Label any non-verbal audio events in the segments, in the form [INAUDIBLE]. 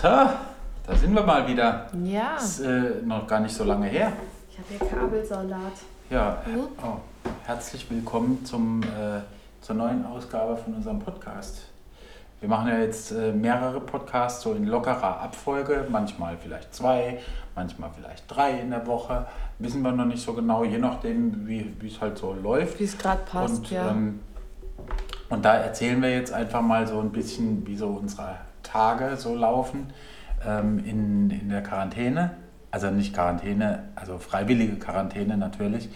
So, da sind wir mal wieder. Ja. Ist äh, noch gar nicht so lange her. Ich habe hier Kabelsalat. Ja, Mhm. oh, herzlich willkommen zum, äh, zur neuen Ausgabe von unserem Podcast. Wir machen ja jetzt äh, mehrere Podcasts so in lockerer Abfolge, manchmal vielleicht zwei, manchmal vielleicht drei in der Woche. Wissen wir noch nicht so genau, je nachdem, wie wie es halt so läuft. Wie es gerade passt, Und, ja. ähm, und da erzählen wir jetzt einfach mal so ein bisschen, wie so unsere Tage so laufen ähm, in, in der Quarantäne. Also nicht Quarantäne, also freiwillige Quarantäne natürlich.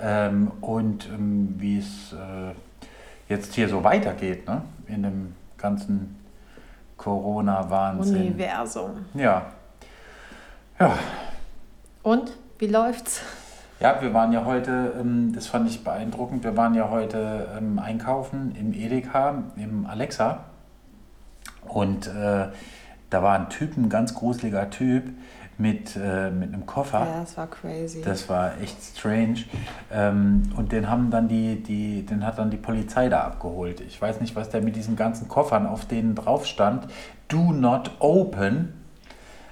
Ähm, und ähm, wie es äh, jetzt hier so weitergeht, ne? in dem ganzen Corona-Wahnsinn. Universum. Ja. Ja, Und? Wie läuft's? Ja, wir waren ja heute, ähm, das fand ich beeindruckend, wir waren ja heute ähm, einkaufen im Edeka, im Alexa. Und äh, da war ein Typ, ein ganz gruseliger Typ mit, äh, mit einem Koffer. Ja, das war crazy. Das war echt strange. Ähm, und den haben dann die, die, den hat dann die Polizei da abgeholt. Ich weiß nicht, was der mit diesen ganzen Koffern, auf denen drauf stand, do not open.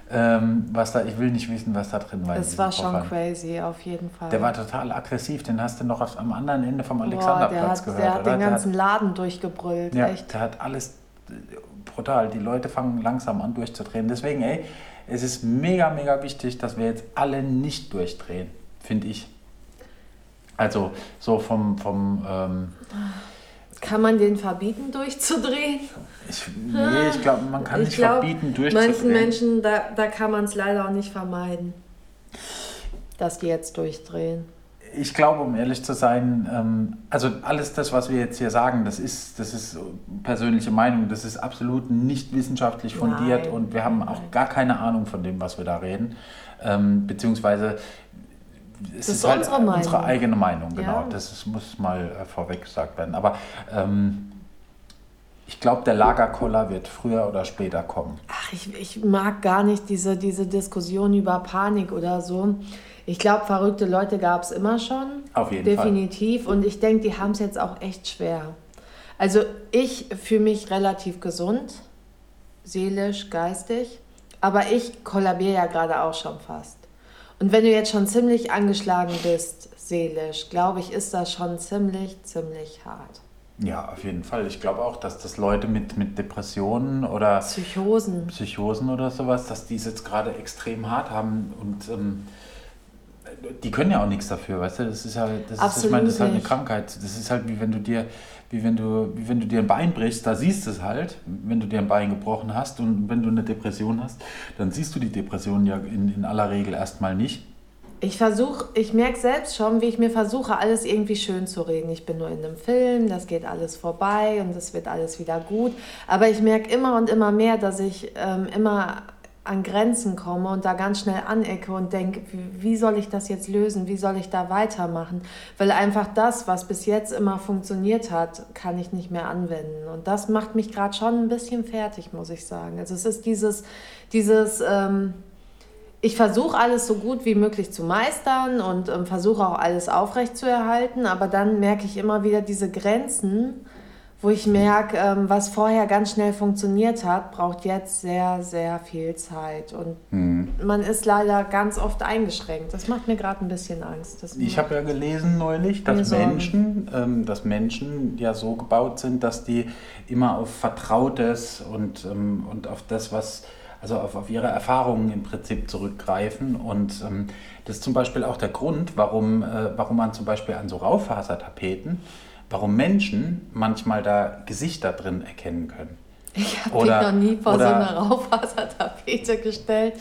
Ähm, was da, ich will nicht wissen, was da drin war. es diesen war schon Koffern. crazy, auf jeden Fall. Der war total aggressiv, den hast du noch auf, am anderen Ende vom Boah, der Alexanderplatz hat, gehört, der hat oder? den Der ganzen Laden durchgebrüllt, ja, echt. der hat alles brutal. Die Leute fangen langsam an durchzudrehen. Deswegen, ey, es ist mega, mega wichtig, dass wir jetzt alle nicht durchdrehen, finde ich. Also so vom, vom ähm, Kann man den verbieten, durchzudrehen? ich, nee, ich glaube, man kann ich nicht glaub, verbieten, durchzudrehen. Manchen Menschen, da, da kann man es leider auch nicht vermeiden, dass die jetzt durchdrehen. Ich glaube, um ehrlich zu sein, ähm, also alles das, was wir jetzt hier sagen, das ist, das ist persönliche Meinung, das ist absolut nicht wissenschaftlich fundiert Nein. und wir haben auch gar keine Ahnung von dem, was wir da reden. Ähm, beziehungsweise es Das ist, halt unsere unsere eigene Meinung, genau. Ja. Das muss mal äh, vorweg gesagt werden. Aber ähm, ich glaube, der Lagerkoller wird früher oder später kommen. Ach, ich, ich mag gar nicht diese, diese Diskussion über Panik oder so. Ich glaube, verrückte Leute gab es immer schon. Auf jeden Fall. Definitiv. Und ich denke, die haben es jetzt auch echt schwer. Also ich fühle mich relativ gesund, seelisch, geistig. Aber ich kollabiere ja gerade auch schon fast. Und wenn du jetzt schon ziemlich angeschlagen bist, seelisch, glaube ich, ist das schon ziemlich, ziemlich hart. Ja, auf jeden Fall. Ich glaube auch, dass das Leute mit, mit Depressionen oder Psychosen. Psychosen oder sowas, dass die es jetzt gerade extrem hart haben und ähm, die können ja auch nichts dafür, weißt du? Das ist ja, das ist, ich meine, das ist halt eine. Krankheit. Das ist halt wie wenn du dir, wie wenn du, wie wenn du dir ein Bein brichst, da siehst du es halt, wenn du dir ein Bein gebrochen hast und wenn du eine Depression hast, dann siehst du die Depression ja in, in aller Regel erstmal nicht. Ich versuche, ich merke selbst schon, wie ich mir versuche, alles irgendwie schön zu reden. Ich bin nur in einem Film, das geht alles vorbei und es wird alles wieder gut. Aber ich merke immer und immer mehr, dass ich ähm, immer an Grenzen komme und da ganz schnell anecke und denke, wie, soll ich das jetzt lösen? Wie soll ich da weitermachen? Weil einfach das, was bis jetzt immer funktioniert hat, kann ich nicht mehr anwenden. Und das macht mich gerade schon ein bisschen fertig, muss ich sagen. Also es ist dieses, dieses ähm, ich versuche alles so gut wie möglich zu meistern und ähm, versuche auch alles aufrecht zu erhalten, aber dann merke ich immer wieder diese Grenzen, wo ich merke, ähm, was vorher ganz schnell funktioniert hat, braucht jetzt sehr, sehr viel Zeit. Und man ist leider ganz oft eingeschränkt. Das macht mir gerade ein bisschen Angst. Ich habe ja gelesen neulich, dass. Menschen, ähm, dass Menschen ja so gebaut sind, dass die immer auf Vertrautes und, ähm, und auf das, was, also auf, auf ihre Erfahrungen im Prinzip zurückgreifen. Und ähm, das ist zum Beispiel auch der Grund, warum, äh, warum man zum Beispiel an so Raufasertapeten, warum Menschen manchmal da Gesichter drin erkennen können. ich habe mich noch nie vor so oder- eine Raufasertapete gestellt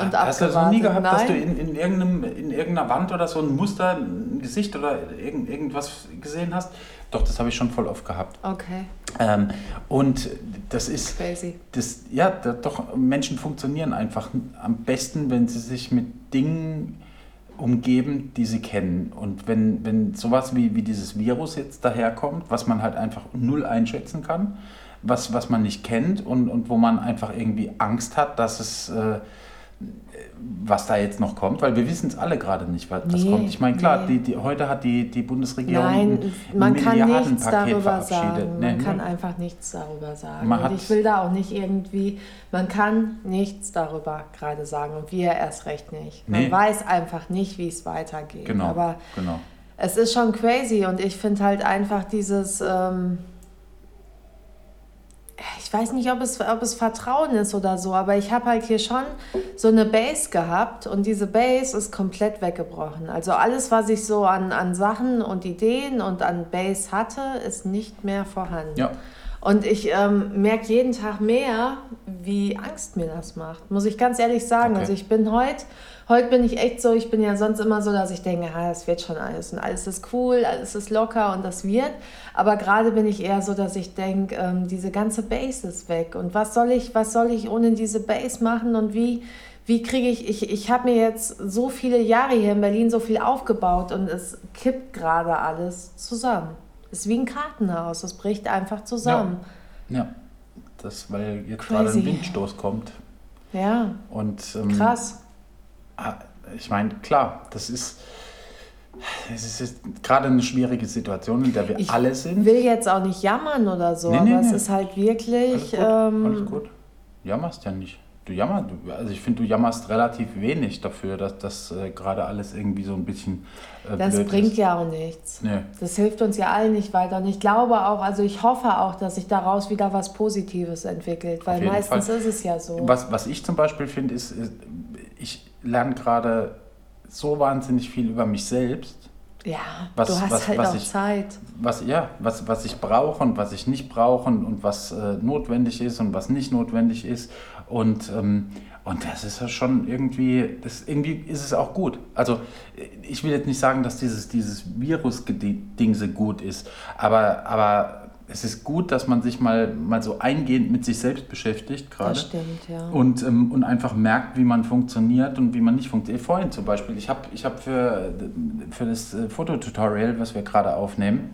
und Hast du das noch nie abgewartet. gehabt, dass du Nein. in, in, irgendeinem, in irgendeiner Wand oder so ein Muster, ein Gesicht oder irgend, irgendwas gesehen hast? Doch, das habe ich schon voll oft gehabt. Okay, Ähm, und das ist, crazy. das, ja, doch, Menschen funktionieren einfach am besten, wenn sie sich mit Dingen umgeben, die sie kennen. Und wenn, wenn sowas wie, wie dieses Virus jetzt daherkommt, was man halt einfach null einschätzen kann, was, was man nicht kennt und, und wo man einfach irgendwie Angst hat, dass es, äh, was da jetzt noch kommt, weil wir wissen es alle gerade nicht, was, Nee, kommt. Ich meine, klar, nee. die, die, heute hat die, die Bundesregierung Nein, ein man kann nichts darüber sagen. Nee, Man kann null. einfach nichts darüber sagen. Man und ich will da auch nicht irgendwie, man kann nichts darüber gerade sagen und wir erst recht nicht. Man weiß einfach nicht, wie es weitergeht. Genau, Aber genau. es ist schon crazy und ich finde halt einfach dieses, ähm, ich weiß nicht, ob es, ob es Vertrauen ist oder so, aber ich habe halt hier schon so eine Base gehabt und diese Base ist komplett weggebrochen. Also alles, was ich so an, an Sachen und Ideen und an Base hatte, ist nicht mehr vorhanden. Ja, Und ich ähm, merke jeden Tag mehr, wie Angst mir das macht, muss ich ganz ehrlich sagen. Okay. Also ich bin heute, heute bin ich echt so, ich bin ja sonst immer so, dass ich denke, ah, das wird schon alles und alles ist cool, alles ist locker und das wird. Aber gerade bin ich eher so, dass ich denke, ähm, diese ganze Base ist weg. Und was soll ich, was soll ich ohne diese Base machen und wie, wie kriege ich, ich, ich habe mir jetzt so viele Jahre hier in Berlin so viel aufgebaut und es kippt gerade alles zusammen. Es ist wie ein Kartenhaus, es bricht einfach zusammen. ja. Das, weil jetzt Crazy. gerade ein Windstoß kommt. Ja, Und ähm, krass. Ah, ich meine, klar, das ist, es ist gerade eine schwierige Situation, in der wir Ich alle sind. will jetzt auch nicht jammern oder so, Nee, aber nee, es nee. ist halt Alles wirklich. gut, ähm, alles gut. Jammerst ja nicht. Du jammerst, du, also ich finde, du jammerst relativ wenig dafür, dass das äh, gerade alles irgendwie so ein bisschen äh, Das bringt ist. ja auch nichts. Nee. Das hilft uns ja allen nicht weiter. Und ich glaube auch, also ich hoffe auch, dass sich daraus wieder was Positives entwickelt, weil meistens Fall. ist es ja so. Was, was ich zum Beispiel finde, ist, ist, ich lerne gerade so wahnsinnig viel über mich selbst, Ja, Was- du hast was- halt was auch ich- Zeit. was, ja, was, was ich brauche und was ich nicht brauche und, was äh, notwendig ist und was nicht notwendig ist. Und, ähm, und das ist ja schon irgendwie, das, irgendwie ist es auch gut. Also ich will jetzt nicht sagen, dass dieses, dieses Virus-Ding so gut ist, aber, aber es ist gut, dass man sich mal, mal so eingehend mit sich selbst beschäftigt gerade. Das stimmt, ja. Und, ähm, und einfach merkt, wie man funktioniert und wie man nicht funktioniert. Vorhin zum Beispiel, ich habe ich hab für, für das äh, Fototutorial, was wir gerade aufnehmen,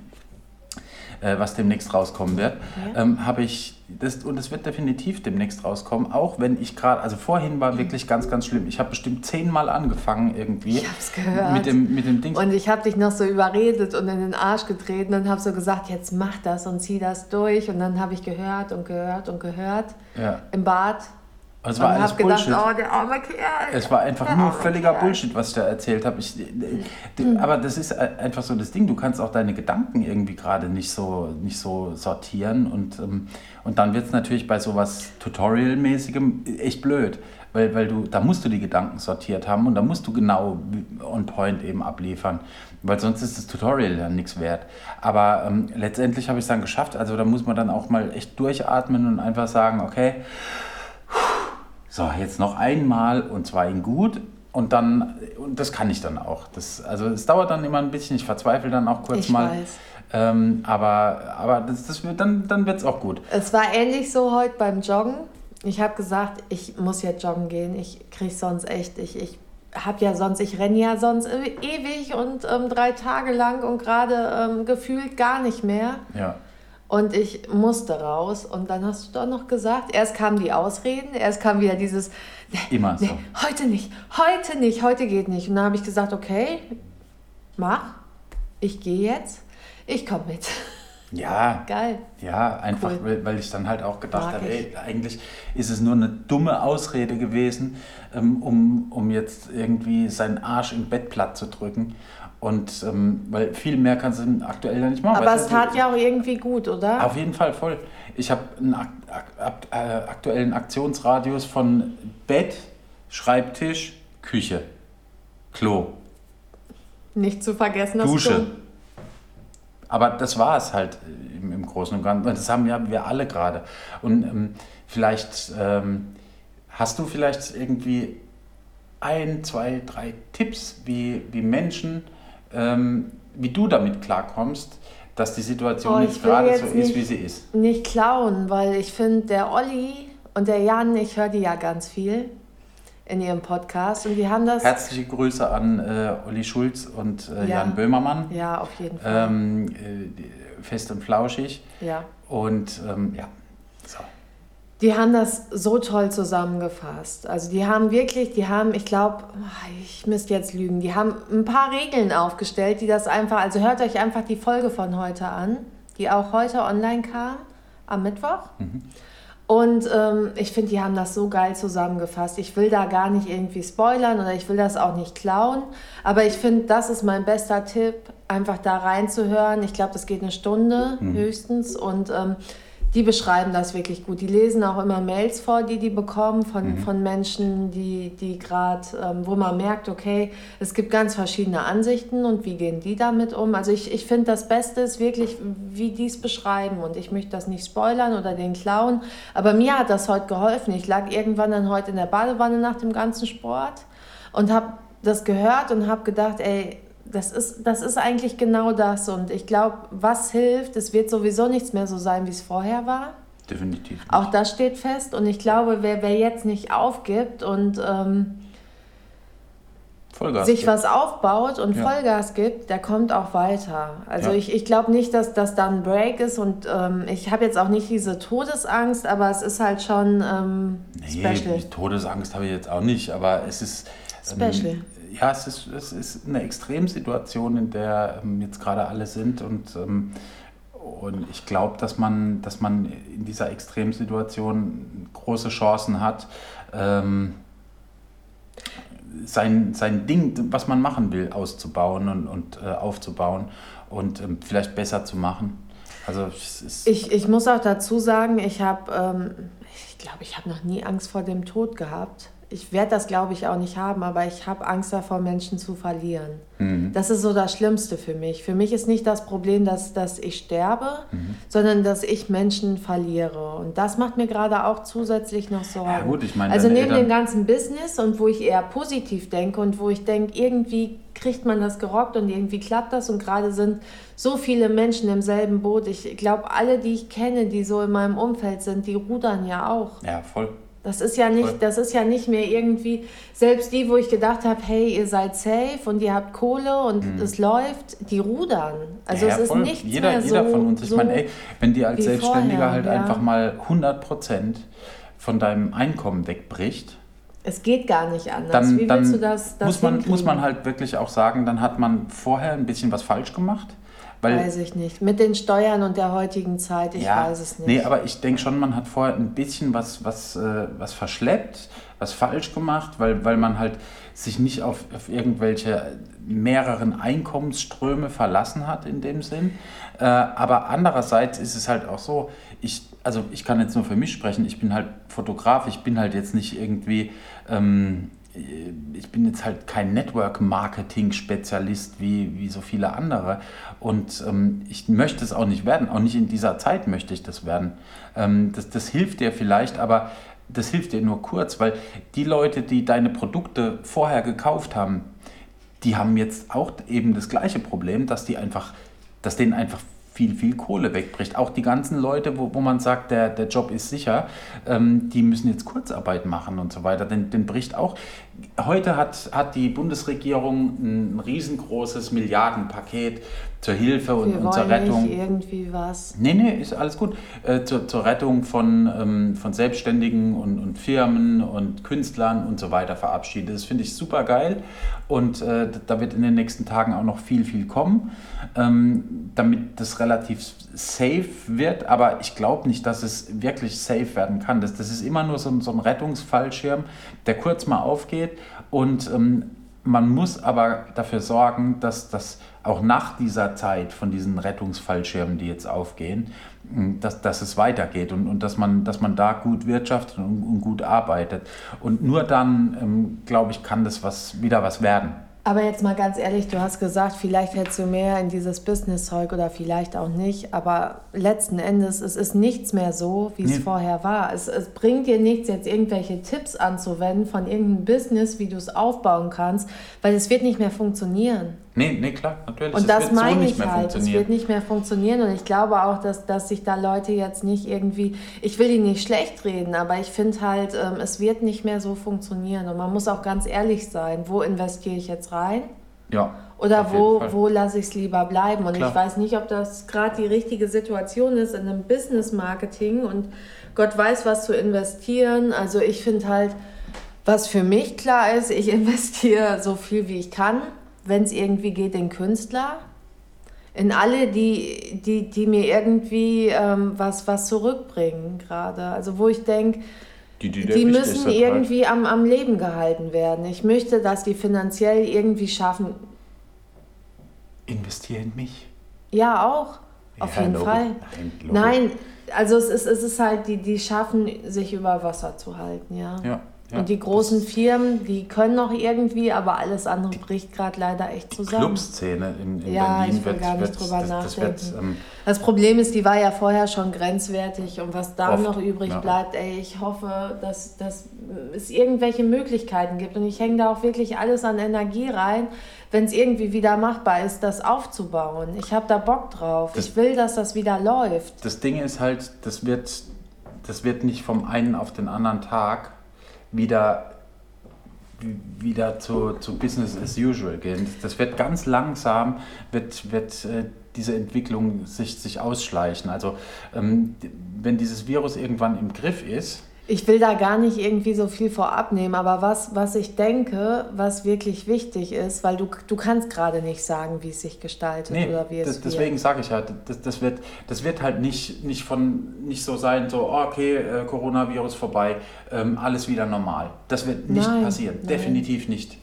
äh, was demnächst rauskommen wird, Ja. ähm, habe ich, das, und es wird definitiv demnächst rauskommen, auch wenn ich gerade, also vorhin war wirklich ganz, ganz schlimm. Ich habe bestimmt zehnmal angefangen irgendwie. Ich hab's gehört. Mit dem, mit dem Ding. Und ich habe dich noch so überredet und in den Arsch getreten und habe so gesagt, jetzt mach das und zieh das durch. Und dann habe ich gehört und gehört und gehört ja. im Bad. Und es und war alles habe gedacht, Bullshit. oh, der arme Kerl. Es war einfach nur völliger Kerl. Bullshit, was ich da erzählt habe. Ich, d- aber das ist einfach so das Ding. Du kannst auch deine Gedanken irgendwie gerade nicht so, nicht so sortieren. Und, ähm, und dann wird es natürlich bei sowas Tutorial-mäßigem echt blöd. Weil, weil du, da musst du die Gedanken sortiert haben und da musst du genau on point eben abliefern. Weil sonst ist das Tutorial dann nichts wert. Aber ähm, letztendlich habe ich es dann geschafft. Also da muss man dann auch mal echt durchatmen und einfach sagen, okay, so, jetzt noch einmal und zwar in gut und dann, und das kann ich dann auch. Das, also es dauert dann immer ein bisschen, ich verzweifle dann auch kurz Ich mal. weiß. Ähm, aber aber das, das wird, dann, dann wird es auch gut. Es war ähnlich so heute beim Joggen. Ich habe gesagt, ich muss jetzt joggen gehen. Ich kriege sonst echt, ich, ich habe ja sonst, ich renne ja sonst e- ewig und ähm, drei Tage lang und gerade ähm, gefühlt gar nicht mehr. Ja. Und ich musste raus. Und dann hast du doch noch gesagt, erst kamen die Ausreden, erst kam wieder dieses, nee, [LAUGHS] Immer so. nee, heute nicht, heute nicht, heute geht nicht. Und dann habe ich gesagt, okay, mach, ich gehe jetzt, ich komme mit. [LAUGHS] Ja, Geil. ja, einfach, Cool. weil, weil ich dann halt auch gedacht Mag habe, ey, eigentlich ist es nur eine dumme Ausrede gewesen, ähm, um, um jetzt irgendwie seinen Arsch im Bett platt zu drücken. Und ähm, weil viel mehr kannst du aktuell ja nicht machen. Aber es tat ja auch irgendwie gut, oder? Auf jeden Fall voll. Ich habe einen ak ak äh, aktuellen Aktionsradius von Bett, Schreibtisch, Küche, Klo, Nicht zu vergessen, das Dusche. Klo. Aber das war es halt im, im Großen und Ganzen. Das haben ja wir alle gerade. Und ähm, vielleicht ähm, hast du vielleicht irgendwie ein, zwei, drei Tipps, wie, wie Menschen, ähm, wie du damit klarkommst, dass die Situation Oh, jetzt gerade jetzt so ist, nicht- wie sie ist. Nicht klauen, weil ich finde, der Olli und der Jan, ich höre die ja ganz viel in ihrem Podcast und die haben das. Herzliche Grüße an äh, Olli Schulz und äh, Ja. Jan Böhmermann. Ja, auf jeden Fall. Ähm, äh, fest und flauschig. ja. Und ähm, ja. Die haben das so toll zusammengefasst. Also die haben wirklich, die haben, ich glaube, ich müsste jetzt lügen, die haben ein paar Regeln aufgestellt, die das einfach, also hört euch einfach die Folge von heute an, die auch heute online kam, am Mittwoch. Mhm. Und ähm, ich finde, die haben das so geil zusammengefasst. Ich will da gar nicht irgendwie spoilern oder ich will das auch nicht klauen. Aber ich finde, das ist mein bester Tipp, einfach da reinzuhören. Ich glaube, das geht eine Stunde mhm. höchstens. Und ähm, die beschreiben das wirklich gut. Die lesen auch immer Mails vor, die die bekommen von, mhm. von Menschen, die, die gerade, ähm, wo man merkt, okay, es gibt ganz verschiedene Ansichten und wie gehen die damit um. Also ich, ich finde, das Beste ist wirklich, wie die es beschreiben und ich möchte das nicht spoilern oder den klauen, aber mir hat das heute geholfen. Ich lag irgendwann dann heute in der Badewanne nach dem ganzen Sport und habe das gehört und habe gedacht, ey, das ist, das ist eigentlich genau das. Und ich glaube, was hilft, es wird sowieso nichts mehr so sein, wie es vorher war. Definitiv. Nicht. Auch das steht fest. Und ich glaube, wer, wer jetzt nicht aufgibt und ähm, sich gibt. was aufbaut und ja. Vollgas gibt, der kommt auch weiter. Also ja. ich, ich glaube nicht, dass das dann ein Break ist. Und ähm, ich habe jetzt auch nicht diese Todesangst, aber es ist halt schon ähm, nee, special. Todesangst habe ich jetzt auch nicht, aber es ist... Ähm, special ja, es ist, es ist eine Extremsituation, in der ähm, jetzt gerade alle sind und, ähm, und ich glaube, dass man, dass man in dieser Extremsituation große Chancen hat, ähm, sein, sein Ding, was man machen will, auszubauen und, und äh, aufzubauen und ähm, vielleicht besser zu machen. Also ich, ich muss auch dazu sagen, ich habe, ähm, ich glaube, ich habe noch nie Angst vor dem Tod gehabt ich werde das, glaube ich, auch nicht haben, aber ich habe Angst davor, Menschen zu verlieren. Mhm. Das ist so das Schlimmste für mich. Für mich ist nicht das Problem, dass, dass ich sterbe, mhm. sondern dass ich Menschen verliere. Und das macht mir gerade auch zusätzlich noch Sorgen. Ja, gut, ich meine, also neben dem ganzen Business und wo ich eher positiv denke und wo ich denke, irgendwie kriegt man das gerockt und irgendwie klappt das und gerade sind so viele Menschen im selben Boot. Ich glaube, alle, die ich kenne, die so in meinem Umfeld sind, die rudern ja auch. Ja, voll. Das ist ja nicht, das ist ja nicht mehr irgendwie, selbst die, wo ich gedacht habe, hey, ihr seid safe und ihr habt Kohle und mhm. es läuft, die rudern. Also ja, es ist nichts jeder, mehr jeder so, von uns. Ich so meine, ey, wenn dir als Selbstständiger vorher, halt ja. einfach mal 100 Prozent von deinem Einkommen wegbricht, es geht gar nicht anders. Dann, Wie willst du das, das muss, man, muss man halt wirklich auch sagen, dann hat man vorher ein bisschen was falsch gemacht. Weil, weiß ich nicht. Mit den Steuern und der heutigen Zeit, ich ja, weiß es nicht. Nee, aber ich denke schon, man hat vorher ein bisschen was, was, äh, was verschleppt, was falsch gemacht, weil, weil man halt sich nicht auf, auf irgendwelche mehreren Einkommensströme verlassen hat in dem Sinn. Äh, aber andererseits ist es halt auch so, ich, also ich kann jetzt nur für mich sprechen, ich bin halt Fotograf, ich bin halt jetzt nicht irgendwie... Ähm, ich bin jetzt halt kein Network-Marketing-Spezialist wie, wie so viele andere. Und ähm, ich möchte es auch nicht werden. Auch nicht in dieser Zeit möchte ich das werden. Ähm, das, das hilft dir vielleicht, aber das hilft dir nur kurz, weil die Leute, die deine Produkte vorher gekauft haben, die haben jetzt auch eben das gleiche Problem, dass die einfach, dass denen einfach viel, viel Kohle wegbricht. Auch die ganzen Leute, wo, wo man sagt, der, der Job ist sicher, ähm, die müssen jetzt Kurzarbeit machen und so weiter. Den, den bricht auch. Heute hat, hat die Bundesregierung ein riesengroßes Milliardenpaket zur Hilfe und, und zur Rettung. Nicht irgendwie was. Nee, nee, ist alles gut. Äh, zur, zur Rettung von, ähm, von Selbstständigen und, und Firmen und Künstlern und so weiter verabschiedet. Das finde ich super geil und äh, da wird in den nächsten Tagen auch noch viel, viel kommen, ähm, damit das relativ safe wird. Aber ich glaube nicht, dass es wirklich safe werden kann. Das, das ist immer nur so, so ein Rettungsfallschirm, der kurz mal aufgeht und ähm, man muss aber dafür sorgen, dass das auch nach dieser Zeit von diesen Rettungsfallschirmen, die jetzt aufgehen, dass, dass es weitergeht und, und dass, man, dass man da gut wirtschaftet und, und gut arbeitet. Und nur dann, ähm, glaube ich, kann das was, wieder was werden. Aber jetzt mal ganz ehrlich, du hast gesagt, vielleicht hättest du mehr in dieses Business-Zeug oder vielleicht auch nicht. Aber letzten Endes, es ist nichts mehr so, wie es nee. vorher war. Es, es bringt dir nichts, jetzt irgendwelche Tipps anzuwenden von irgendeinem Business, wie du es aufbauen kannst, weil es wird nicht mehr funktionieren. Nee, nee, klar, natürlich. Und das meine so ich halt, es wird nicht mehr funktionieren. Und ich glaube auch, dass, dass sich da Leute jetzt nicht irgendwie, ich will ihnen nicht schlecht reden, aber ich finde halt, ähm, es wird nicht mehr so funktionieren. Und man muss auch ganz ehrlich sein, wo investiere ich jetzt rein? Ja. Oder wo, wo lasse ich es lieber bleiben? Und Klar. ich weiß nicht, ob das gerade die richtige Situation ist in einem Business-Marketing und Gott weiß, was zu investieren. Also ich finde halt, was für mich klar ist, ich [LAUGHS] investiere so viel wie ich kann, wenn es irgendwie geht, in Künstler. In alle, die, die, die mir irgendwie ähm, was, was zurückbringen gerade. Also wo ich denke, die, die, die müssen irgendwie am, am Leben gehalten werden. Ich möchte, dass die finanziell irgendwie schaffen. Investiere in mich. Ja, auch. Ja, auf jeden Fall. Nein, Nein, also es ist, es ist halt, die, die schaffen, sich über Wasser zu halten, ja. Ja. Ja, und die großen Firmen, die können noch irgendwie, aber alles andere bricht gerade leider echt zusammen. Clubszene in, in ja, Berlin ich will wird, gar nicht drüber das, nachdenken. Das, wird, ähm, das, Problem ist, die war ja vorher schon grenzwertig und was da oft, noch übrig ja. bleibt, ey, ich hoffe, dass, dass es irgendwelche Möglichkeiten gibt und ich hänge da auch wirklich alles an Energie rein, wenn es irgendwie wieder machbar ist, das aufzubauen. Ich habe da Bock drauf. Das, ich will, dass das wieder läuft. Das Ding ist halt, das wird, das wird nicht vom einen auf den anderen Tag wieder, wieder zu, zu Business as usual gehen. Das wird ganz langsam, wird, wird äh, diese Entwicklung sich, sich ausschleichen. Also ähm, wenn dieses Virus irgendwann im Griff ist, ich will da gar nicht irgendwie so viel vorab nehmen, aber was, was ich denke, was wirklich wichtig ist, weil du, du kannst gerade nicht sagen, wie es sich gestaltet nee, oder wie es das, Deswegen sage ich halt, das, das, wird, das wird halt nicht, nicht, von, nicht so sein, so, oh, okay, äh, Coronavirus vorbei, ähm, alles wieder normal. Das wird nicht nein, passieren, nein. definitiv nicht.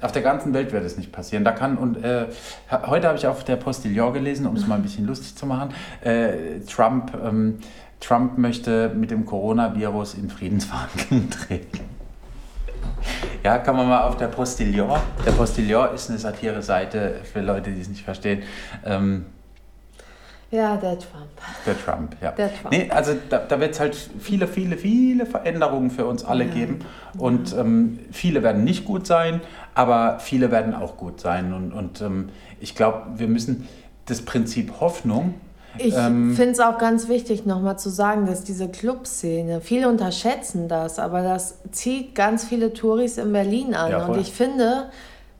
Auf der ganzen Welt wird es nicht passieren. Da kann und äh, heute habe ich auf der Postillon gelesen, um es mal ein bisschen lustig zu machen. Äh, Trump ähm, Trump möchte mit dem Coronavirus in Friedensverhandlungen [LAUGHS] treten. Ja, kann man mal auf der Postillon. Der Postillon ist eine Satire-Seite für Leute, die es nicht verstehen. Ähm, ja, der Trump. Der Trump, ja. Der Trump. Nee, also da, da wird es halt viele, viele, viele Veränderungen für uns alle ja. geben. Und ja. ähm, viele werden nicht gut sein, aber viele werden auch gut sein. Und, und ähm, ich glaube, wir müssen das Prinzip Hoffnung ich ähm, finde es auch ganz wichtig, nochmal zu sagen, dass diese Clubszene, viele unterschätzen das, aber das zieht ganz viele Touris in Berlin an. Ja, und ich finde,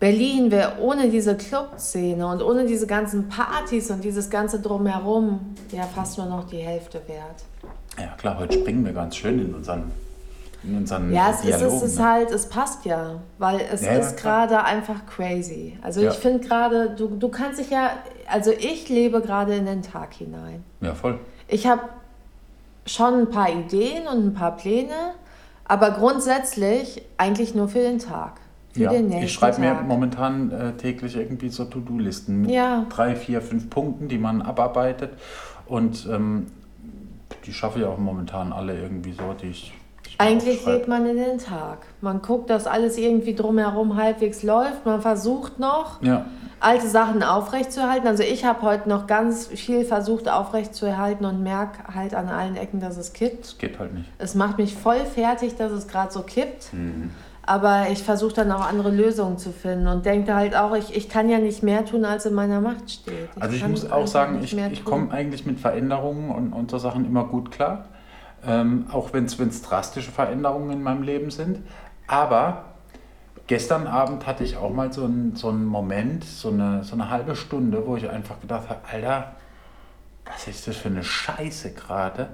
Berlin wäre ohne diese Clubszene und ohne diese ganzen Partys und dieses ganze Drumherum ja fast nur noch die Hälfte wert. Ja, klar, heute springen wir ganz schön in unseren in unseren Ja, es Dialogen, ist, es ist ne? halt, es passt ja, weil es ja, ist ja, gerade einfach crazy. Also ich finde gerade, du, du kannst dich ja, also ich lebe gerade in den Tag hinein. Ja, voll. Ich habe schon ein paar Ideen und ein paar Pläne, aber grundsätzlich eigentlich nur für den Tag. Für ja, den nächsten ich schreibe mir momentan äh, täglich irgendwie so To-Do-Listen mit ja. drei, vier, fünf Punkten, die man abarbeitet. Und ähm, die schaffe ich auch momentan alle irgendwie so, die ich eigentlich lebt man in den Tag. Man guckt, dass alles irgendwie drumherum halbwegs läuft. Man versucht noch, ja. alte Sachen aufrechtzuerhalten. Also ich habe heute noch ganz viel versucht aufrechtzuerhalten und merke halt an allen Ecken, dass es kippt. Es geht halt nicht. Es macht mich voll fertig, dass es gerade so kippt. Mhm. Aber ich versuche dann auch andere Lösungen zu finden und denke halt auch, ich, ich kann ja nicht mehr tun, als in meiner Macht steht. Ich also ich muss auch sagen, ich, ich komme eigentlich mit Veränderungen und, und so Sachen immer gut klar ähm, auch wenn es drastische Veränderungen in meinem Leben sind. Aber gestern Abend hatte ich auch mal so einen, so Moment, so eine, so eine halbe Stunde, wo ich einfach gedacht habe, Alter, was ist das für eine Scheiße gerade?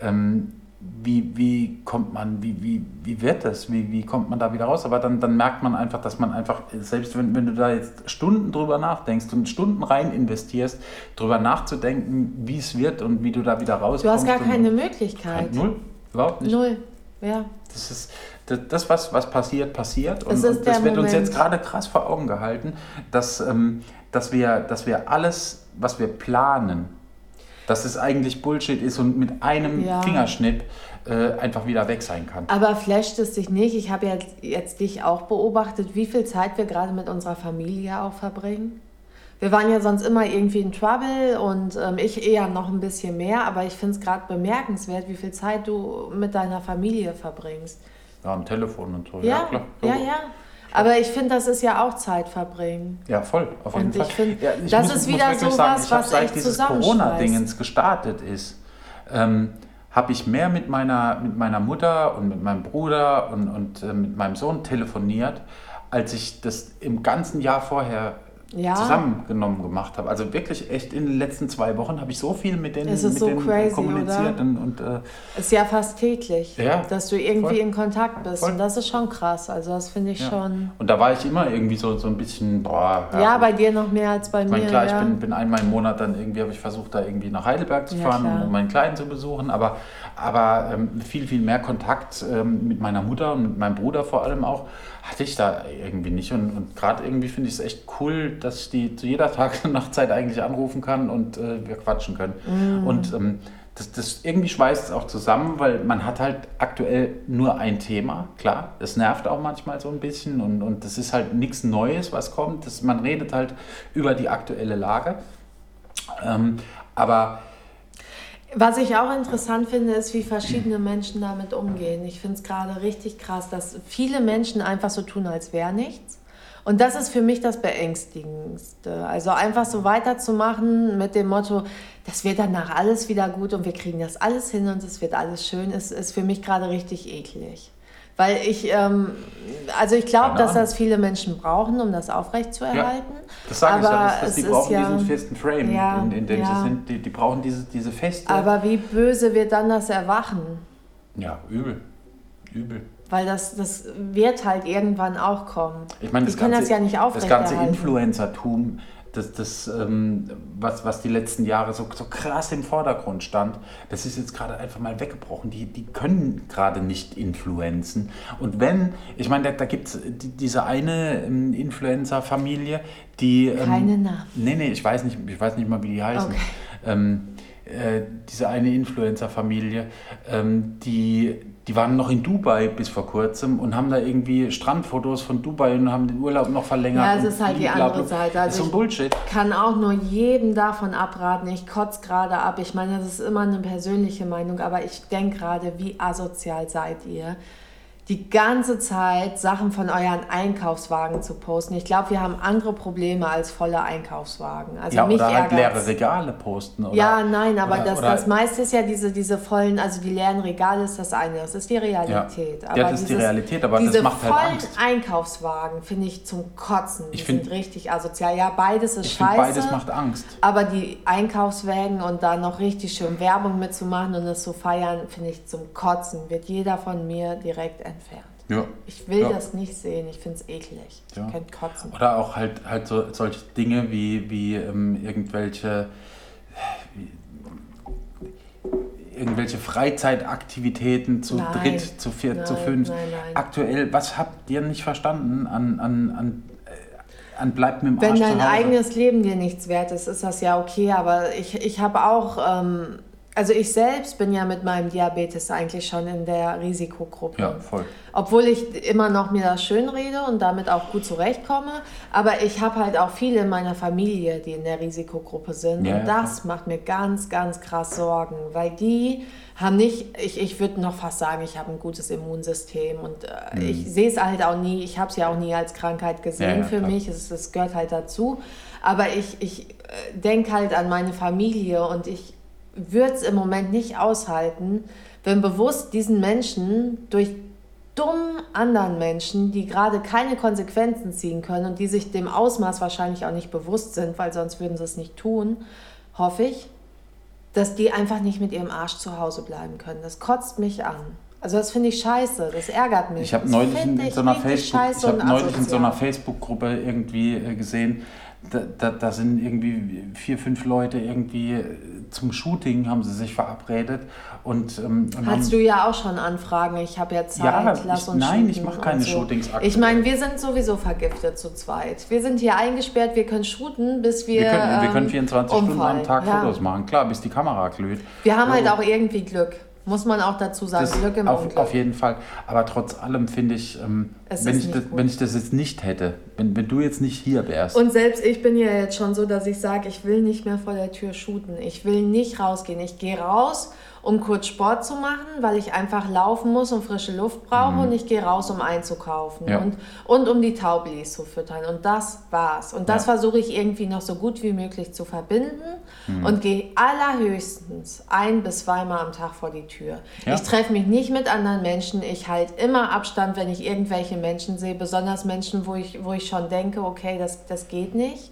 Ähm, wie, wie kommt man, wie, wie, wie wird das, wie, wie kommt man da wieder raus? Aber dann, dann merkt man einfach, dass man einfach, selbst wenn, wenn du da jetzt Stunden drüber nachdenkst und Stunden rein investierst, drüber nachzudenken, wie es wird und wie du da wieder rauskommst. Du hast gar keine Möglichkeit. Null, überhaupt nicht. Null, ja. Das ist das, was, was passiert, passiert. Und, und das wird uns jetzt gerade krass vor Augen gehalten, dass, ähm, dass, wir, dass wir alles, was wir planen, dass es eigentlich Bullshit ist und mit einem ja. Fingerschnipp äh, einfach wieder weg sein kann. Aber flasht es dich nicht? Ich habe ja jetzt dich auch beobachtet, wie viel Zeit wir gerade mit unserer Familie auch verbringen. Wir waren ja sonst immer irgendwie in Trouble und ähm, ich eher noch ein bisschen mehr, aber ich finde es gerade bemerkenswert, wie viel Zeit du mit deiner Familie verbringst. Ja, am Telefon und so. Ja, ja klar. Ja, ja. Aber ich finde, das ist ja auch Zeit verbringen. Ja, voll, auf jeden und Fall. Ich find, ja, ich das muss, ist wieder so was, was seit dieses Corona-Dingens gestartet ist, ähm, habe ich mehr mit meiner, mit meiner Mutter und mit meinem Bruder und, und äh, mit meinem Sohn telefoniert, als ich das im ganzen Jahr vorher Ja. zusammengenommen gemacht habe. Also wirklich echt in den letzten zwei Wochen habe ich so viel mit denen, Es ist mit so denen crazy, kommuniziert oder? und, und äh, Ist ja fast täglich, Ja, dass du irgendwie voll. in Kontakt bist. Voll. Und das ist schon krass. Also das finde ich ja. schon. Und da war ich immer irgendwie so, so ein bisschen, boah, Ja, bei dir noch mehr als bei mir. meine, klar, ja. ich bin, bin einmal im Monat dann irgendwie, habe ich versucht, da irgendwie nach Heidelberg zu Ja, fahren, klar. um meinen Kleinen zu besuchen, aber, aber ähm, viel, viel mehr Kontakt ähm, mit meiner Mutter und mit meinem Bruder vor allem auch, hatte ich da irgendwie nicht. Und, und gerade irgendwie finde ich es echt cool, dass ich die zu jeder Tag- und [LAUGHS] Nachtzeit eigentlich anrufen kann und äh, wir quatschen können. Mhm. Und ähm, das, das irgendwie schweißt es auch zusammen, weil man hat halt aktuell nur ein Thema, klar. Es nervt auch manchmal so ein bisschen und, und das ist halt nichts Neues, was kommt. Das, man redet halt über die aktuelle Lage. Ähm, aber Was ich auch interessant finde, ist, wie verschiedene Menschen damit umgehen. Ich finde es gerade richtig krass, dass viele Menschen einfach so tun, als wäre nichts. Und das ist für mich das Beängstigendste. Also einfach so weiterzumachen mit dem Motto, das wird danach alles wieder gut und wir kriegen das alles hin und es wird alles schön, ist, ist für mich gerade richtig eklig. Weil ich, ähm, also ich glaube, dass das viele Menschen brauchen, um das aufrechtzuerhalten. das sage ich ja, Aber dass, dass die brauchen ja- diesen festen Frame, Ja, in, in dem ja. sie sind. Die, die brauchen diese, diese feste. Aber wie böse wird dann das Erwachen? ja, übel. Übel. Weil das, das wird halt irgendwann auch kommen. Ich meine, das ganze, das ja nicht Das ganze. Influencertum, das, das, ähm, was, was die letzten Jahre so, so krass im Vordergrund stand, das ist jetzt gerade einfach mal weggebrochen. Die, die können gerade nicht influenzen. Und wenn, ich meine, da, da gibt es diese eine ähm, Influencer-Familie, die. Ähm, Keine Namen. Nee, nee, ich weiß nicht, ich weiß nicht mal, wie die heißen. Okay. Ähm, äh, diese eine Influencer-Familie, ähm, die, die waren noch in Dubai bis vor kurzem und haben da irgendwie Strandfotos von Dubai und haben den Urlaub noch verlängert. Ja, es ist halt die andere Seite. das Also ist so ein ich- Bullshit. kann auch nur jedem davon abraten. Ich kotze gerade ab. Ich meine, das ist immer eine persönliche Meinung, aber ich denke gerade, wie asozial seid ihr? Die ganze Zeit Sachen von euren Einkaufswagen zu posten. Ich glaube, wir haben andere Probleme als volle Einkaufswagen. Also ja, mich oder halt leere Regale posten. Oder, Ja, nein, aber oder- das, oder- das meiste ist ja diese, diese vollen, also die leeren Regale ist das eine, das ist die Realität. Ja, das ist die Realität, aber das macht halt vollen Angst. Einkaufswagen finde ich zum Kotzen. Die Ich find- sind richtig asozial. Ja, beides ist Ich finde, scheiße. beides macht Angst. aber die Einkaufswagen und da noch richtig schön Werbung mitzumachen und es zu feiern, finde ich zum Kotzen. Wird jeder von mir direkt entfernt. Ja. Ich will Ja. das nicht sehen, ich finde es eklig. Ja. Ich könnte kotzen. Oder auch halt, halt so, solche Dinge wie, wie ähm, irgendwelche, wie, irgendwelche Freizeitaktivitäten zu Nein. dritt, zu viert, zu Nein, fünf. nein, nein. Aktuell, was habt ihr nicht verstanden an, an, an, äh, an bleibt mit dem Wenn Arsch dein zu eigenes Leben dir nichts wert ist, ist das ja okay. Aber ich, ich habe auch, ähm, also ich selbst bin ja mit meinem Diabetes eigentlich schon in der Risikogruppe. Ja, voll. Obwohl ich immer noch mir das schön rede und damit auch gut zurechtkomme. Aber ich habe halt auch viele in meiner Familie, die in der Risikogruppe sind. Ja, und ja, das macht mir ganz, ganz krass Sorgen, weil die haben nicht, ich, ich würde noch fast sagen, ich habe ein gutes Immunsystem und äh, ich sehe es halt auch nie, ich habe es ja auch nie als Krankheit gesehen Mhm. Ja, ja, für klar. mich, es, es gehört halt dazu. Aber ich, ich denke halt an meine Familie und ich würde es im Moment nicht aushalten, wenn bewusst diesen Menschen durch dummen anderen Menschen, die gerade keine Konsequenzen ziehen können und die sich dem Ausmaß wahrscheinlich auch nicht bewusst sind, weil sonst würden sie es nicht tun, hoffe ich, dass die einfach nicht mit ihrem Arsch zu Hause bleiben können. Das kotzt mich an. Also das finde ich scheiße, das ärgert mich. Ich habe neulich in, so Facebook, ich habe neulich in so einer Facebook-Gruppe irgendwie äh, gesehen, da, da, da sind irgendwie vier, fünf Leute irgendwie äh, zum Shooting haben sie sich verabredet und, ähm, und Hast du ja auch schon Anfragen. Ich habe ja Zeit, Ja, lass ich- uns nein, ich mache keine so. Shootings aktuell. Ich meine, wir sind sowieso vergiftet zu zweit. Wir sind hier eingesperrt, wir können shooten, bis wir. wir können, wir ähm, können 24 Stunden am umfallen. Tag ja. Fotos machen, klar, bis die Kamera glüht. Wir haben halt auch irgendwie Glück. Muss man auch dazu sagen. Glück im auf, Unglück. auf jeden Fall. Aber trotz allem finde ich, ähm, wenn, ich das, wenn ich das jetzt nicht hätte, wenn, wenn du jetzt nicht hier wärst, Und selbst ich bin ja jetzt schon so, dass ich sage, ich will nicht mehr vor der Tür shooten. Ich will nicht rausgehen. Ich gehe raus um kurz Sport zu machen, weil ich einfach laufen muss und frische Luft brauche und ich gehe raus, um einzukaufen Ja. und, und um die Taublis zu füttern. Und das war's. Und das Ja. versuche ich irgendwie noch so gut wie möglich zu verbinden und gehe allerhöchstens ein bis zweimal am Tag vor die Tür. Ja. Ich treffe mich nicht mit anderen Menschen. Ich halte immer Abstand, wenn ich irgendwelche Menschen sehe, besonders Menschen, wo ich, wo ich schon denke, okay, das, das geht nicht.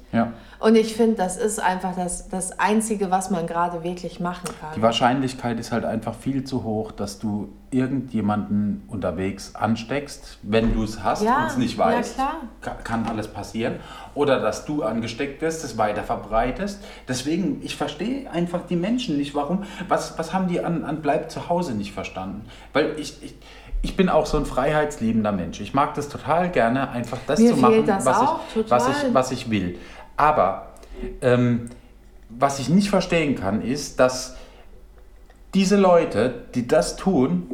Und ich finde, das ist einfach das, das Einzige, was man gerade wirklich machen kann. Die Wahrscheinlichkeit ist halt einfach viel zu hoch, dass du irgendjemanden unterwegs ansteckst, wenn du es hast Ja, und es nicht ja, weißt. klar. Ka- Kann alles passieren. Oder dass du angesteckt wirst, es weiter verbreitest. Deswegen, ich verstehe einfach die Menschen nicht. Warum? Was, was haben die an, an Bleib zu Hause nicht verstanden? Weil ich, ich, ich bin auch so ein freiheitsliebender Mensch. Ich mag das total gerne, einfach das Mir zu machen, das was, auch ich, was, ich, was ich will. Aber ähm, was ich nicht verstehen kann, ist, dass diese Leute, die das tun,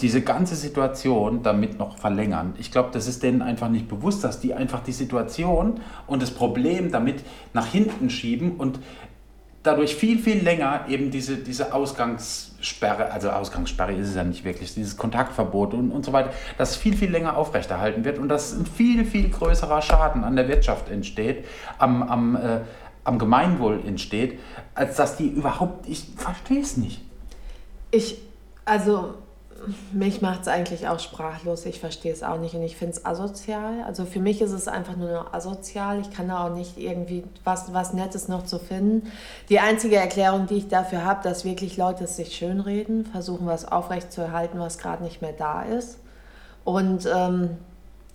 diese ganze Situation damit noch verlängern. Ich glaube, das ist denen einfach nicht bewusst, dass die einfach die Situation und das Problem damit nach hinten schieben und dadurch viel, viel länger eben diese, diese Ausgangssperre, also Ausgangssperre ist es ja nicht wirklich, dieses Kontaktverbot und, und so weiter, das viel, viel länger aufrechterhalten wird und dass ein viel, viel größerer Schaden an der Wirtschaft entsteht, am, am, äh, am Gemeinwohl entsteht, als dass die überhaupt, ich verstehe es nicht. Ich, also, mich macht es eigentlich auch sprachlos. Ich verstehe es auch nicht und ich finde es asozial. Also für mich ist es einfach nur noch asozial. Ich kann da auch nicht irgendwie was, was Nettes noch zu finden. Die einzige Erklärung, die ich dafür habe, dass wirklich Leute es sich schönreden, versuchen was aufrechtzuerhalten, was gerade nicht mehr da ist. Und ähm,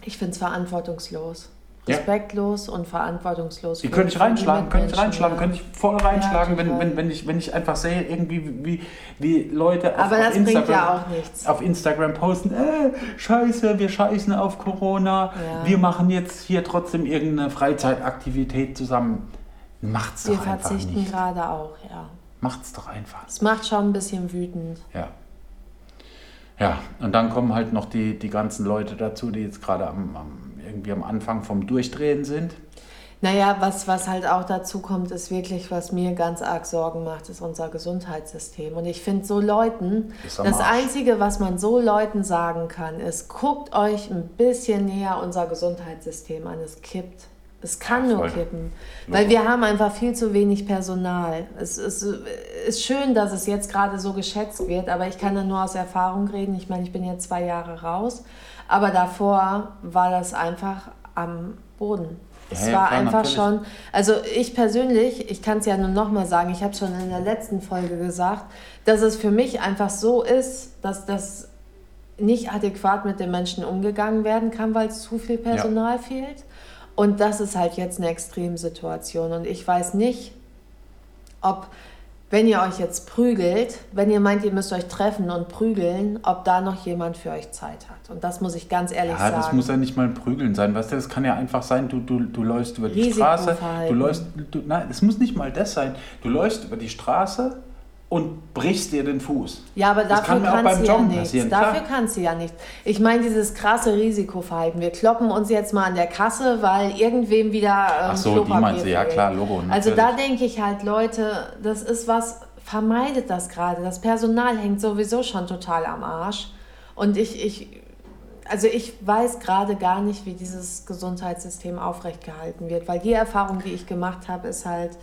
ich finde es verantwortungslos. Ja. Respektlos und verantwortungslos. Die könnte ich reinschlagen, könnte ich reinschlagen, ja. könnte ich voll reinschlagen, wenn, total. wenn, wenn, ich, wenn ich einfach sehe, irgendwie, wie, wie Leute auf, Aber auf Instagram, ja auch nichts. auf Instagram posten, äh, scheiße, wir scheißen auf Corona, Ja. wir machen jetzt hier trotzdem irgendeine Freizeitaktivität zusammen. Macht's Wir doch einfach verzichten nicht. gerade auch, ja. Macht's doch einfach. Es macht schon ein bisschen wütend. Ja. Ja, und dann kommen halt noch die, die ganzen Leute dazu, die jetzt gerade am, am, irgendwie am Anfang vom Durchdrehen sind. Naja, was, was halt auch dazu kommt, ist wirklich, was mir ganz arg Sorgen macht, ist unser Gesundheitssystem. Und ich finde so Leuten, das. Einzige, was man so Leuten sagen kann, ist, guckt euch ein bisschen näher unser Gesundheitssystem an. Es kippt. Es kann nur kippen. Weil wir haben einfach viel zu wenig Personal. Es ist, ist schön, dass es jetzt gerade so geschätzt wird, aber ich kann da nur aus Erfahrung reden. Ich meine, ich bin jetzt zwei Jahre raus, aber davor war das einfach am Boden. Es Ja, ja, war klar, einfach natürlich. schon, also ich persönlich, ich kann es ja nur nochmal sagen, ich habe schon in der letzten Folge gesagt, dass es für mich einfach so ist, dass das nicht adäquat mit den Menschen umgegangen werden kann, weil es zu viel Personal fehlt. Und das ist halt jetzt eine Extremsituation. Und ich weiß nicht, ob, wenn ihr euch jetzt prügelt, wenn ihr meint, ihr müsst euch treffen und prügeln, ob da noch jemand für euch Zeit hat. Und das muss ich ganz ehrlich Ja, sagen. das muss ja nicht mal ein Prügeln sein, weißt du, das kann ja einfach sein, du, du, du läufst über die Straße, du läufst, du, nein, es muss nicht mal das sein, du läufst über die Straße und brichst dir den Fuß. Ja, aber Das dafür kann auch kann beim sie ja Joggen nichts. passieren, Dafür klar. kann sie ja nichts. Ich meine, dieses krasse Risikoverhalten. Wir kloppen uns jetzt mal an der Kasse, weil irgendwem wieder ähm, Ach so, die Klopapier meinst du, ja klar, Logo. Also natürlich. da denke ich halt, Leute, das ist was, vermeidet das gerade. Das Personal hängt sowieso schon total am Arsch. Und ich, ich, also ich weiß gerade gar nicht, wie dieses Gesundheitssystem aufrechtgehalten wird, weil die Erfahrung, die ich gemacht habe, ist halt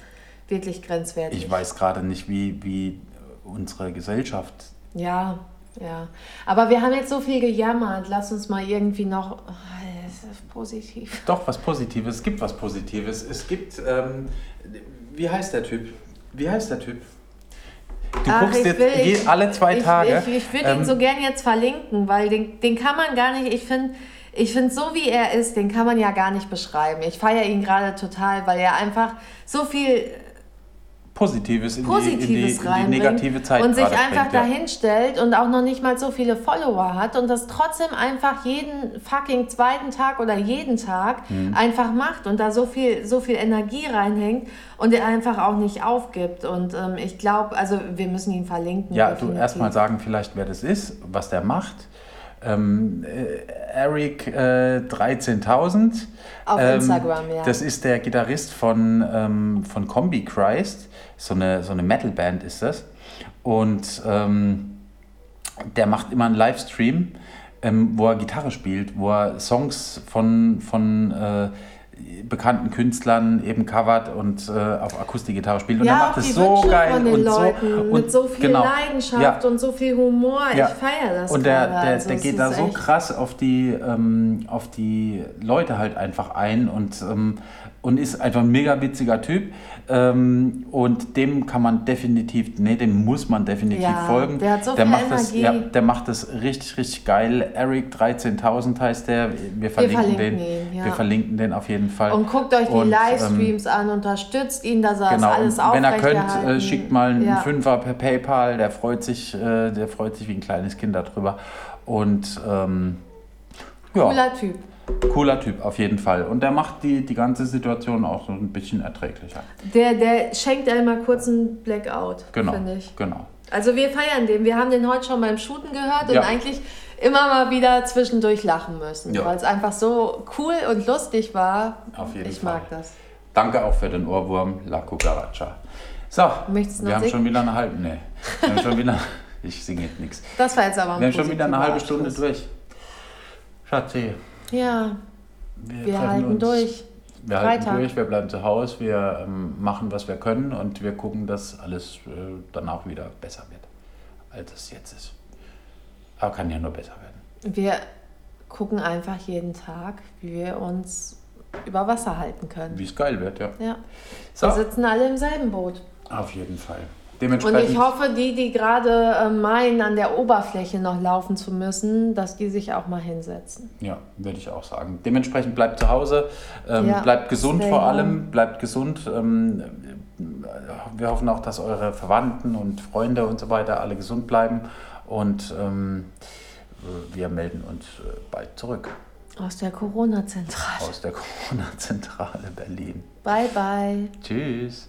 wirklich grenzwertig. Ich weiß gerade nicht, wie, wie unsere Gesellschaft. Ja, ja. Aber wir haben jetzt so viel gejammert. Lass uns mal irgendwie noch. Oh, das ist positiv. Doch, was Positives. Es gibt was Positives. Es gibt. Ähm, wie heißt der Typ? Wie heißt der Typ? Du Ach, guckst ich jetzt will- ich- alle zwei ich, Tage. Ich, ich würde ähm, ihn so gern jetzt verlinken, weil den, den kann man gar nicht. Ich finde, ich find, so wie er ist, den kann man ja gar nicht beschreiben. Ich feiere ihn gerade total, weil er einfach so viel Positives in, Positives die, in, die, in die negative Zeit und sich einfach bringt, ja. dahin stellt und auch noch nicht mal so viele Follower hat und das trotzdem einfach jeden fucking zweiten Tag oder jeden Tag Mhm. einfach macht und da so viel, so viel Energie reinhängt und er einfach auch nicht aufgibt. Und ähm, ich glaube, also wir müssen ihn verlinken. Ja, du definitiv. erstmal sagen vielleicht, wer das ist, was der macht. Ähm, äh, Eric äh, 13.000. Auf Ähm, Instagram, ja. Das ist der Gitarrist von, ähm, von Combi Christ. So eine, so eine Metalband ist das. Und ähm, der macht immer einen Livestream, ähm, wo er Gitarre spielt, wo er Songs von, von äh, bekannten Künstlern eben covert und äh, auf Akustikgitarre spielt. Und ja, er macht es so geil von den und Leuten, so mit und so viel genau. Leidenschaft Ja. und so viel Humor. Ja. Ich feiere das Und der, der, also der geht da so krass auf die, ähm, auf die Leute halt einfach ein und, ähm, und ist einfach ein mega witziger Typ. Ähm, und dem kann man definitiv, nee, dem muss man definitiv Ja, folgen. der hat so der viel macht das, Energie. ja, Der macht das richtig, richtig geil. Eric 13000 heißt der. Wir verlinken, verlinken den. ihn. Wir verlinken den auf jeden Fall. Und guckt euch die Und, ähm, Livestreams an, unterstützt ihn, dass er Genau, das alles und wenn er könnt, aufrechterhalten. äh, schickt mal einen Ja. Fünfer per PayPal, der freut sich, äh, der freut sich wie ein kleines Kind darüber. Und ähm, ja, Cooler Typ. cooler Typ auf jeden Fall. Und der macht die, die ganze Situation auch so ein bisschen erträglicher. Der, der schenkt einem mal kurz einen Blackout, Genau, finde ich. genau. Also wir feiern den. Wir haben den heute schon beim Shooten gehört Ja. und eigentlich immer mal wieder zwischendurch lachen müssen, Ja. weil es einfach so cool und lustig war. Auf jeden ich Fall. mag das. Danke auch für den Ohrwurm, La Cucaracha. So, Möchtest wir haben singen? schon wieder eine halbe, nee, wir haben schon wieder, [LAUGHS] ich singe jetzt nichts. Das war jetzt aber ein Wir haben schon wieder eine halbe Stunde durch. Schatzi, Ja, wir, wir halten uns. durch. Wir halten Freitag. durch, wir bleiben zu Hause, wir ähm, machen, was wir können und wir gucken, dass alles äh, danach wieder besser wird, als es jetzt ist. Aber kann ja nur besser werden. Wir gucken einfach jeden Tag, wie wir uns über Wasser halten können. Wie es geil wird, ja. Ja. So, Wir sitzen alle im selben Boot. auf jeden Fall. Und Dementsprechend, ich hoffe, die, die gerade äh, meinen, an der Oberfläche noch laufen zu müssen, dass die sich auch mal hinsetzen. ja, würde ich auch sagen. Dementsprechend bleibt zu Hause, ähm, Ja, bleibt gesund vor allem, bleibt gesund. Ähm, wir hoffen auch, dass eure Verwandten und Freunde und so weiter alle gesund bleiben und ähm, wir melden uns äh, bald zurück Aus der Corona-Zentrale. aus der Corona-Zentrale Berlin. Bye, bye. Tschüss.